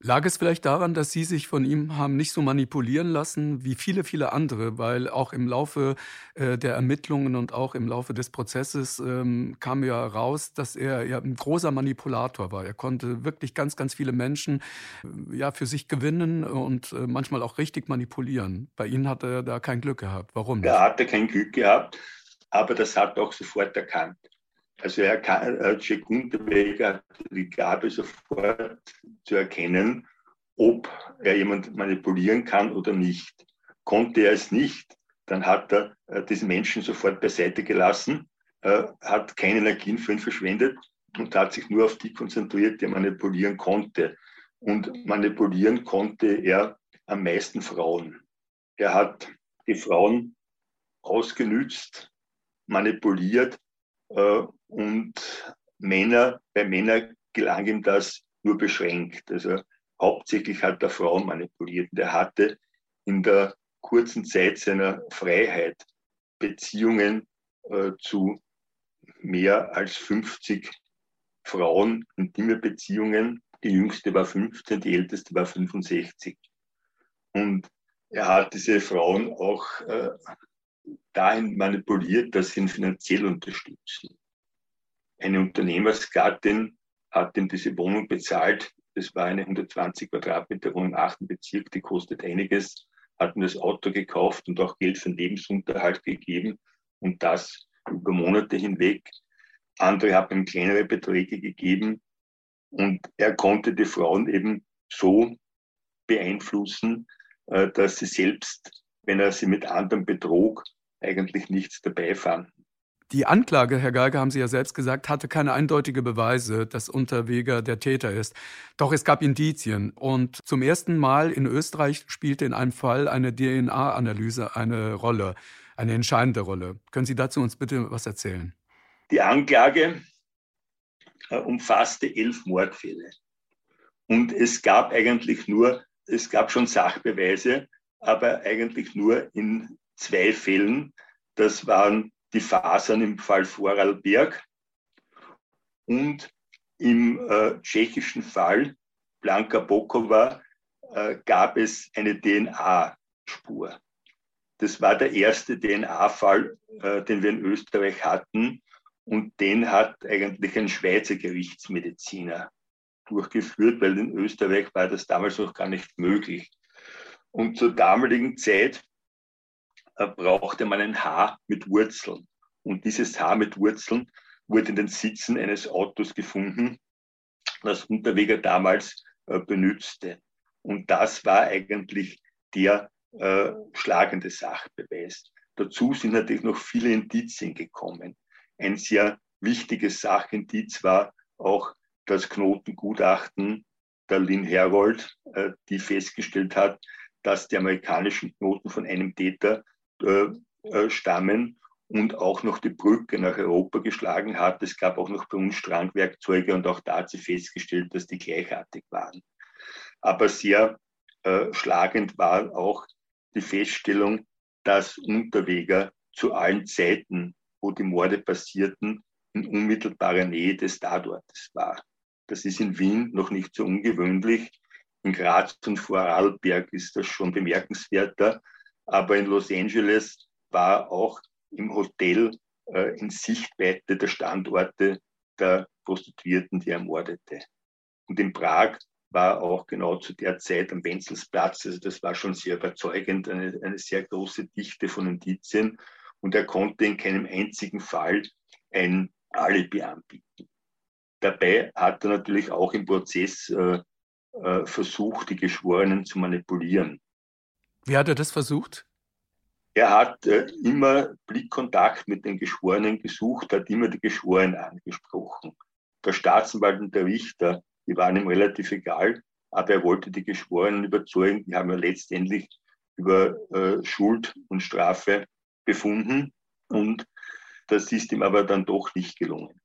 Lag es vielleicht daran, dass Sie sich von ihm haben nicht so manipulieren lassen wie viele, viele andere, weil auch im Laufe äh, der Ermittlungen und auch im Laufe des Prozesses ähm, kam ja raus, dass er ja ein großer Manipulator war. Er konnte wirklich ganz, ganz viele Menschen äh, ja für sich gewinnen und äh, manchmal auch richtig manipulieren. Bei Ihnen hat er da kein Glück gehabt. Warum? Er hatte kein Glück gehabt, aber das hat er auch sofort erkannt. Also er kann, äh, Jack Unterweger hat die Gabe sofort zu erkennen, ob er jemand manipulieren kann oder nicht. Konnte er es nicht, dann hat er äh, diesen Menschen sofort beiseite gelassen, äh, hat keine Energien für ihn verschwendet und hat sich nur auf die konzentriert, die er manipulieren konnte. Und manipulieren konnte er am meisten Frauen. Er hat die Frauen ausgenützt, manipuliert und Männer, bei Männern gelang ihm das nur beschränkt. Also hauptsächlich hat er Frauen manipuliert. Und er hatte in der kurzen Zeit seiner Freiheit Beziehungen äh, zu mehr als 50 Frauen, intime Beziehungen. Die jüngste war 15, die älteste war 65. Und er hat diese Frauen auch äh, dahin manipuliert, dass sie ihn finanziell unterstützen. Eine Unternehmersgattin hat ihm diese Wohnung bezahlt. Das war eine 120 Quadratmeter Wohnung im achten Bezirk, die kostet einiges, hat ihm das Auto gekauft und auch Geld für den Lebensunterhalt gegeben und das über Monate hinweg. Andere haben ihm kleinere Beträge gegeben und er konnte die Frauen eben so beeinflussen, äh, dass sie selbst, wenn er sie mit anderen betrog, eigentlich nichts dabei fanden. Die Anklage, Herr Geiger, haben Sie ja selbst gesagt, hatte keine eindeutige Beweise, dass Unterweger der Täter ist. Doch es gab Indizien. Und zum ersten Mal in Österreich spielte in einem Fall eine DNA-Analyse eine Rolle, eine entscheidende Rolle. Können Sie dazu uns bitte was erzählen? Die Anklage äh, umfasste elf Mordfälle. Und es gab eigentlich nur, es gab schon Sachbeweise, aber eigentlich nur in zwei Fällen. Das waren die Fasern im Fall Vorarlberg und im äh, tschechischen Fall Blanka Bokova äh, gab es eine DNA-Spur. Das war der erste DNA-Fall, äh, den wir in Österreich hatten. Und den hat eigentlich ein Schweizer Gerichtsmediziner durchgeführt, weil in Österreich war das damals noch gar nicht möglich. Und zur damaligen Zeit brauchte man ein Haar mit Wurzeln. Und dieses Haar mit Wurzeln wurde in den Sitzen eines Autos gefunden, das Unterweger damals äh, benützte. Und das war eigentlich der äh, schlagende Sachbeweis. Dazu sind natürlich noch viele Indizien gekommen. Ein sehr wichtiges Sachindiz war auch das Knotengutachten der Lynn Herold, äh, die festgestellt hat, dass die amerikanischen Knoten von einem Täter äh, äh, stammen und auch noch die Brücke nach Europa geschlagen hat. Es gab auch noch bei uns Strangwerkzeuge und auch da hat sie festgestellt, dass die gleichartig waren. Aber sehr äh, schlagend war auch die Feststellung, dass Unterweger zu allen Zeiten, wo die Morde passierten, in unmittelbarer Nähe des Tatortes war. Das ist in Wien noch nicht so ungewöhnlich. In Graz und Vorarlberg ist das schon bemerkenswerter. Aber in Los Angeles war auch im Hotel äh, in Sichtweite der Standorte der Prostituierten, die ermordete. Und in Prag war auch genau zu der Zeit am Wenzelsplatz, also das war schon sehr überzeugend, eine, eine sehr große Dichte von Indizien. Und er konnte in keinem einzigen Fall ein Alibi anbieten. Dabei hat er natürlich auch im Prozess äh, äh, versucht, die Geschworenen zu manipulieren. Wie hat er das versucht? Er hat äh, immer Blickkontakt mit den Geschworenen gesucht, hat immer die Geschworenen angesprochen. Der Staatsanwalt und der Richter, die waren ihm relativ egal, aber er wollte die Geschworenen überzeugen. Die haben ja letztendlich über äh, Schuld und Strafe befunden und das ist ihm aber dann doch nicht gelungen.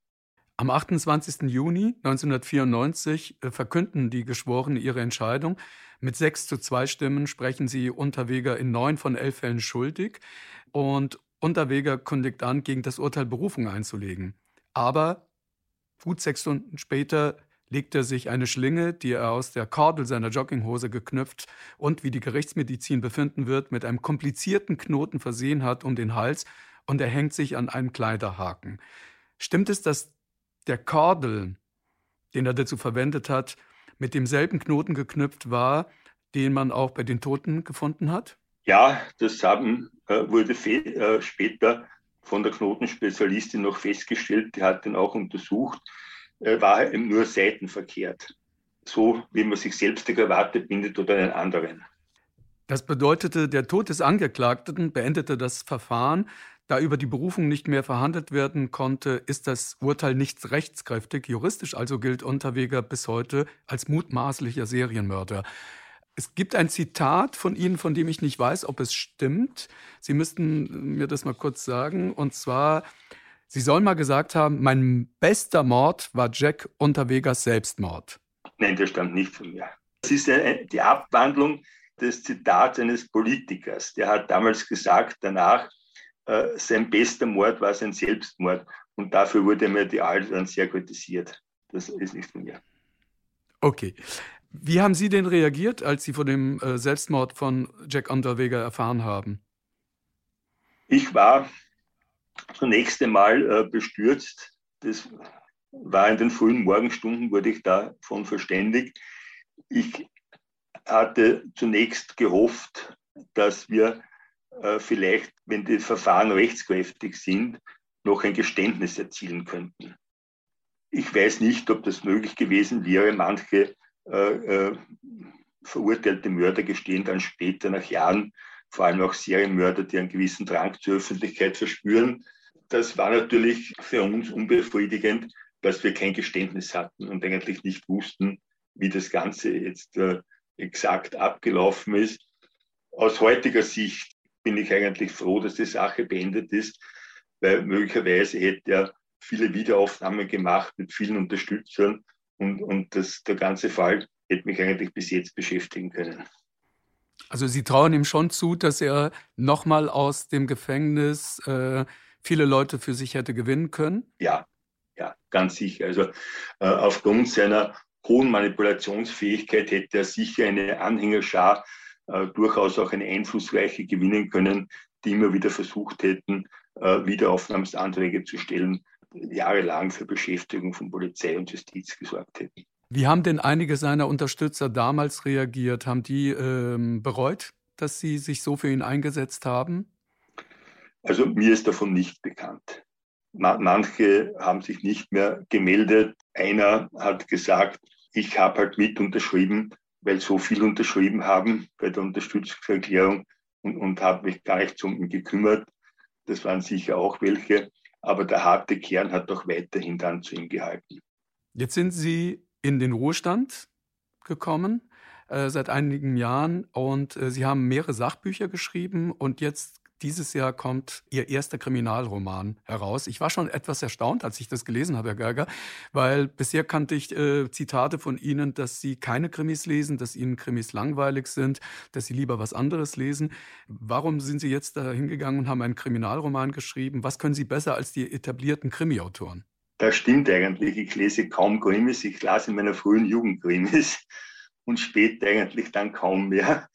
Am 28. Juni 1994 äh, verkünden die Geschworenen ihre Entscheidung. Mit sechs zu zwei Stimmen sprechen sie Unterweger in neun von elf Fällen schuldig. Und Unterweger kündigt an, gegen das Urteil Berufung einzulegen. Aber gut sechs Stunden später legt er sich eine Schlinge, die er aus der Kordel seiner Jogginghose geknüpft und, wie die Gerichtsmedizin befinden wird, mit einem komplizierten Knoten versehen hat um den Hals und er hängt sich an einen Kleiderhaken. Stimmt es, dass der Kordel, den er dazu verwendet hat, mit demselben Knoten geknüpft war, den man auch bei den Toten gefunden hat? Ja, das haben, äh, wurde äh, später von der Knotenspezialistin noch festgestellt. Die hat den auch untersucht. Äh, war eben nur seitenverkehrt. So, wie man sich selbst die Krawatte bindet oder einen anderen. Das bedeutete, der Tod des Angeklagten beendete das Verfahren. Da über die Berufung nicht mehr verhandelt werden konnte, ist das Urteil nicht rechtskräftig. Juristisch also gilt Unterweger bis heute als mutmaßlicher Serienmörder. Es gibt ein Zitat von Ihnen, von dem ich nicht weiß, ob es stimmt. Sie müssten mir das mal kurz sagen. Und zwar, Sie sollen mal gesagt haben, mein bester Mord war Jack Unterwegers Selbstmord. Nein, der stammt nicht von mir. Das ist die Abwandlung des Zitats eines Politikers. Der hat damals gesagt, danach, äh, sein bester Mord war sein Selbstmord. Und dafür wurde mir die Alte dann sehr kritisiert. Das ist nicht von mir. Okay. Wie haben Sie denn reagiert, als Sie von dem äh, Selbstmord von Jack Underweger erfahren haben? Ich war zunächst einmal äh, bestürzt. Das war in den frühen Morgenstunden, wurde ich davon verständigt. Ich hatte zunächst gehofft, dass wir äh, vielleicht, wenn die Verfahren rechtskräftig sind, noch ein Geständnis erzielen könnten. Ich weiß nicht, ob das möglich gewesen wäre. Manche äh, äh, verurteilte Mörder gestehen dann später nach Jahren, vor allem auch Serienmörder, die einen gewissen Drang zur Öffentlichkeit verspüren. Das war natürlich für uns unbefriedigend, dass wir kein Geständnis hatten und eigentlich nicht wussten, wie das Ganze jetzt äh, exakt abgelaufen ist. Aus heutiger Sicht bin ich eigentlich froh, dass die Sache beendet ist, weil möglicherweise hätte er viele Wiederaufnahmen gemacht mit vielen Unterstützern und, und das, der ganze Fall hätte mich eigentlich bis jetzt beschäftigen können. Also Sie trauen ihm schon zu, dass er nochmal aus dem Gefängnis äh, viele Leute für sich hätte gewinnen können? Ja, ja, ganz sicher. Also äh, aufgrund seiner hohen Manipulationsfähigkeit hätte er sicher eine Anhängerschar, äh, durchaus auch eine einflussreiche gewinnen können, die immer wieder versucht hätten, äh, Wiederaufnahmsanträge zu stellen, jahrelang für Beschäftigung von Polizei und Justiz gesorgt hätten. Wie haben denn einige seiner Unterstützer damals reagiert? Haben die ähm, bereut, dass sie sich so für ihn eingesetzt haben? Also mir ist davon nicht bekannt. Manche haben sich nicht mehr gemeldet. Einer hat gesagt, ich habe halt mit unterschrieben, weil so viel unterschrieben haben bei der Unterstützungserklärung und, und habe mich gar nicht um ihn gekümmert. Das waren sicher auch welche. Aber der harte Kern hat doch weiterhin dann zu ihm gehalten. Jetzt sind Sie in den Ruhestand gekommen äh, seit einigen Jahren und äh, Sie haben mehrere Sachbücher geschrieben und jetzt dieses Jahr kommt Ihr erster Kriminalroman heraus. Ich war schon etwas erstaunt, als ich das gelesen habe, Herr Geiger, weil bisher kannte ich äh, Zitate von Ihnen, dass Sie keine Krimis lesen, dass Ihnen Krimis langweilig sind, dass Sie lieber was anderes lesen. Warum sind Sie jetzt da hingegangen und haben einen Kriminalroman geschrieben? Was können Sie besser als die etablierten Krimi-Autoren? Das stimmt eigentlich. Ich lese kaum Krimis. Ich las in meiner frühen Jugend Krimis und später eigentlich dann kaum mehr,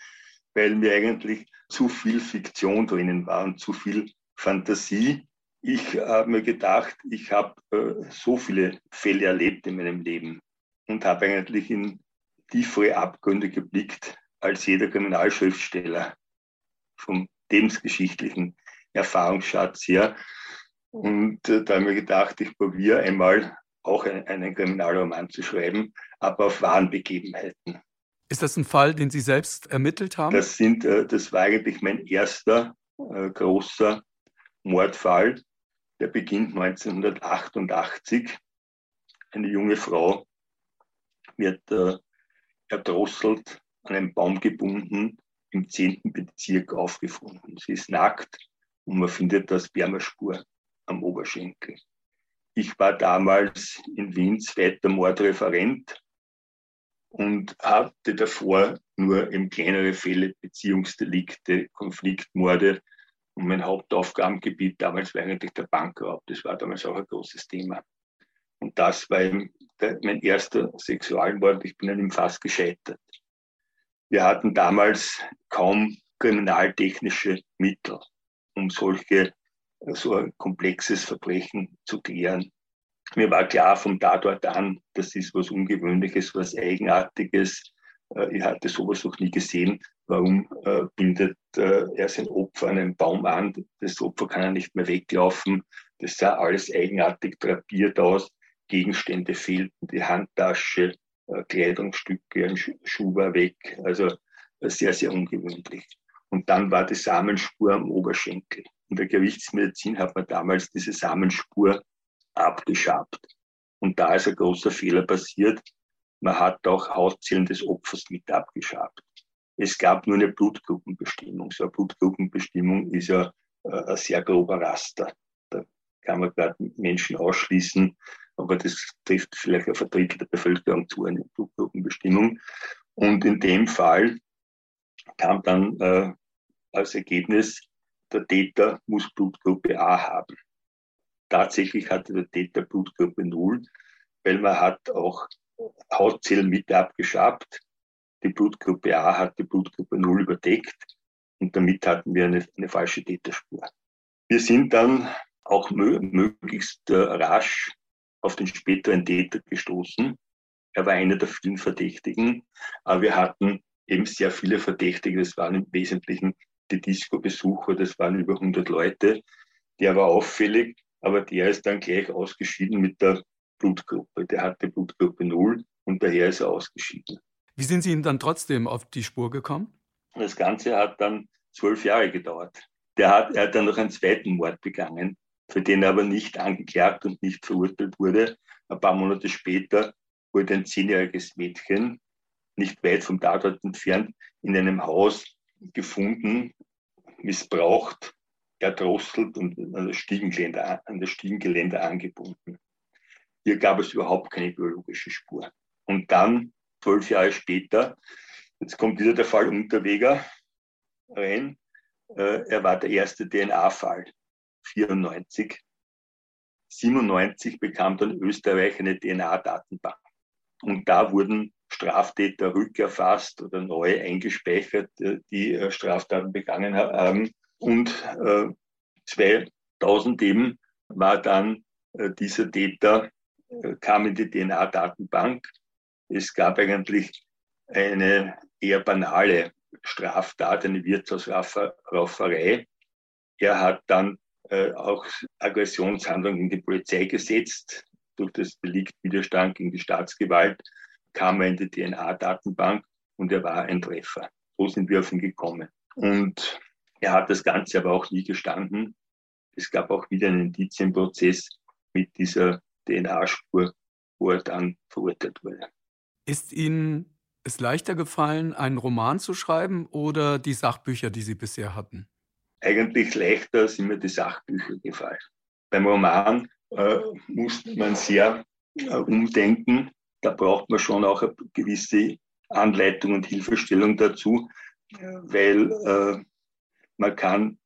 weil mir eigentlich zu viel Fiktion drinnen war und zu viel Fantasie. Ich habe mir gedacht, ich habe äh, so viele Fälle erlebt in meinem Leben und habe eigentlich in tiefere Abgründe geblickt als jeder Kriminalschriftsteller vom lebensgeschichtlichen Erfahrungsschatz her. Und äh, da habe ich mir gedacht, ich probiere einmal auch einen, einen Kriminalroman zu schreiben, aber auf wahren Begebenheiten. Ist das ein Fall, den Sie selbst ermittelt haben? Das, sind, äh, das war eigentlich mein erster äh, großer Mordfall. Der beginnt 1988. Eine junge Frau wird äh, erdrosselt, an einen Baum gebunden, im 10. Bezirk aufgefunden. Sie ist nackt und man findet das Wärmerspur am Oberschenkel. Ich war damals in Wien zweiter Mordreferent und hatte davor nur eben kleinere Fälle, Beziehungsdelikte, Konfliktmorde. Und mein Hauptaufgabengebiet damals war eigentlich der Bankraub. Das war damals auch ein großes Thema. Und das war eben mein erster Sexualmord. Ich bin an ihm fast gescheitert. Wir hatten damals kaum kriminaltechnische Mittel, um solche, so ein komplexes Verbrechen zu klären mir war klar vom Tatort an, das ist was Ungewöhnliches, was Eigenartiges. Äh, ich hatte sowas noch nie gesehen. Warum äh, bindet äh, er sein Opfer an einen Baum an? Das Opfer kann er nicht mehr weglaufen. Das sah alles eigenartig drapiert aus. Gegenstände fehlten, die Handtasche, Kleidungsstücke, ein Schuh war weg. Also sehr, sehr ungewöhnlich. Und dann war die Samenspur am Oberschenkel. In der Gerichtsmedizin hat man damals diese Samenspur abgeschabt. Und da ist ein großer Fehler passiert. Man hat auch Hautzellen des Opfers mit abgeschabt. Es gab nur eine Blutgruppenbestimmung. So eine Blutgruppenbestimmung ist ja äh, ein sehr grober Raster. Da kann man gerade Menschen ausschließen, aber das trifft vielleicht ein Drittel der Bevölkerung zu, eine Blutgruppenbestimmung. Und in dem Fall kam dann äh, als Ergebnis, der Täter muss Blutgruppe A haben tatsächlich hatte der Täter Blutgruppe 0, weil man hat auch Hautzellen mit abgeschabt. Die Blutgruppe A hat die Blutgruppe 0 überdeckt und damit hatten wir eine, eine falsche Täterspur. Wir sind dann auch möglichst äh, rasch auf den späteren Täter gestoßen. Er war einer der vielen Verdächtigen, aber wir hatten eben sehr viele Verdächtige. Das waren im Wesentlichen die Disco-Besucher, das waren über 100 Leute. Der war auffällig, aber der ist dann gleich ausgeschieden mit der Blutgruppe. Der hatte Blutgruppe 0 und daher ist er ausgeschieden. Wie sind Sie ihm dann trotzdem auf die Spur gekommen? Das Ganze hat dann zwölf Jahre gedauert. Der hat, er hat dann noch einen zweiten Mord begangen, für den er aber nicht angeklagt und nicht verurteilt wurde. Ein paar Monate später wurde ein zehnjähriges Mädchen, nicht weit vom Tatort entfernt, in einem Haus gefunden, missbraucht, erdrosselt und an das Stiegengeländer, an das Stiegengeländer angebunden. Hier gab es überhaupt keine biologische Spur. Und dann, zwölf Jahre später, jetzt kommt wieder der Fall Unterweger rein. Äh, er war der erste DNA-Fall, 94. 97 bekam dann Österreich eine DNA-Datenbank. Und da wurden Straftäter rückerfasst oder neu eingespeichert, äh, die äh, Straftaten begangen haben. Und äh, 2000 eben war dann äh, dieser Täter, äh, kam in die DNA-Datenbank. Es gab eigentlich eine eher banale Straftat, eine Wirtshausrauferei. Er hat dann äh, auch Aggressionshandlungen gegen die Polizei gesetzt. Durch das Delikt Widerstand gegen die Staatsgewalt kam er in die DNA-Datenbank und er war ein Treffer. So sind wir auf ihn gekommen. Und er hat das Ganze aber auch nie gestanden. Es gab auch wieder einen Indizienprozess mit dieser DNA-Spur, wo er dann verurteilt wurde. Ist Ihnen es leichter gefallen, einen Roman zu schreiben oder die Sachbücher, die Sie bisher hatten? Eigentlich leichter sind mir die Sachbücher gefallen. Beim Roman äh, muss man sehr äh, umdenken. Da braucht man schon auch eine gewisse Anleitung und Hilfestellung dazu, weil äh, man kann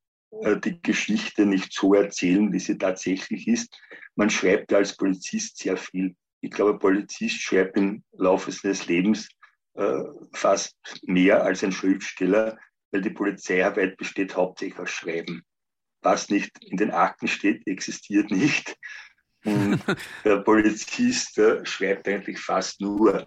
äh, die Geschichte nicht so erzählen, wie sie tatsächlich ist. Man schreibt als Polizist sehr viel. Ich glaube, ein Polizist schreibt im Laufe seines Lebens äh, fast mehr als ein Schriftsteller, weil die Polizeiarbeit besteht hauptsächlich aus Schreiben. Was nicht in den Akten steht, existiert nicht. Und der Polizist äh, schreibt eigentlich fast nur.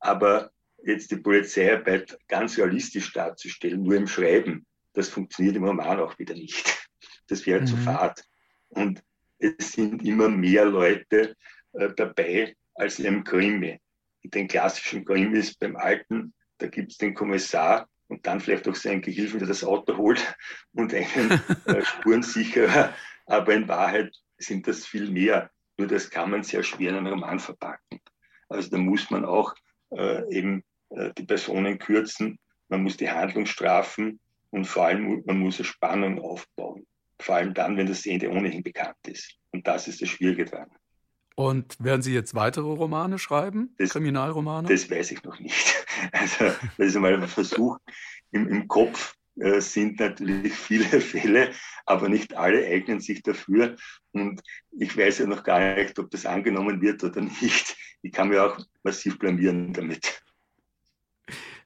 Aber jetzt die Polizeiarbeit ganz realistisch darzustellen, nur im Schreiben, das funktioniert im Roman auch wieder nicht. Das wäre mhm. zu fad. Und es sind immer mehr Leute äh, dabei als im Krimi. In den klassischen Krimis beim Alten, da gibt es den Kommissar und dann vielleicht auch seinen Gehilfen, der das Auto holt und einen äh, Spurensicherer. Aber in Wahrheit sind das viel mehr. Nur das kann man sehr schwer in einen Roman verpacken. Also da muss man auch äh, eben äh, die Personen kürzen, man muss die Handlung strafen und vor allem man muss eine Spannung aufbauen. Vor allem dann, wenn das Ende ohnehin bekannt ist. Und das ist das Schwierige dran. Und werden Sie jetzt weitere Romane schreiben? Das, Kriminalromane? Das weiß ich noch nicht. Also, das ist einmal ein Versuch. Im, im Kopf äh, sind natürlich viele Fälle, aber nicht alle eignen sich dafür. Und ich weiß ja noch gar nicht, ob das angenommen wird oder nicht. Ich kann mir auch massiv blamieren damit.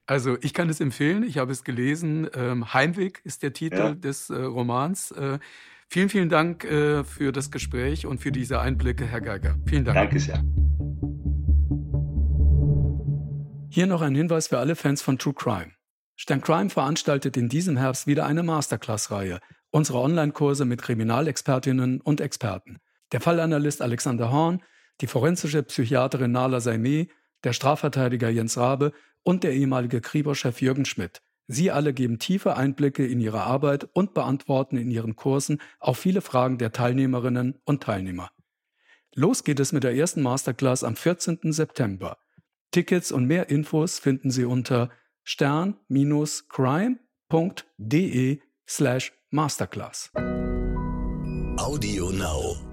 Also ich kann es empfehlen, ich habe es gelesen. Ähm, Heimweg ist der Titel ja. des äh, Romans. Äh, Vielen, vielen Dank äh, für das Gespräch und für diese Einblicke, Herr Geiger. Vielen Dank. Danke sehr. Hier noch ein Hinweis für alle Fans von True Crime. Stern Crime veranstaltet in diesem Herbst wieder eine Masterclass-Reihe, unsere Online-Kurse mit Kriminalexpertinnen und Experten. Der Fallanalyst Alexander Horn, die forensische Psychiaterin Nala Saimeh, der Strafverteidiger Jens Rabe und der ehemalige Kribo-Chef Jürgen Schmidt. Sie alle geben tiefe Einblicke in ihre Arbeit und beantworten in ihren Kursen auch viele Fragen der Teilnehmerinnen und Teilnehmer. Los geht es mit der ersten Masterclass am 14. September. Tickets und mehr Infos finden Sie unter stern-crime.de slash masterclass. Audio Now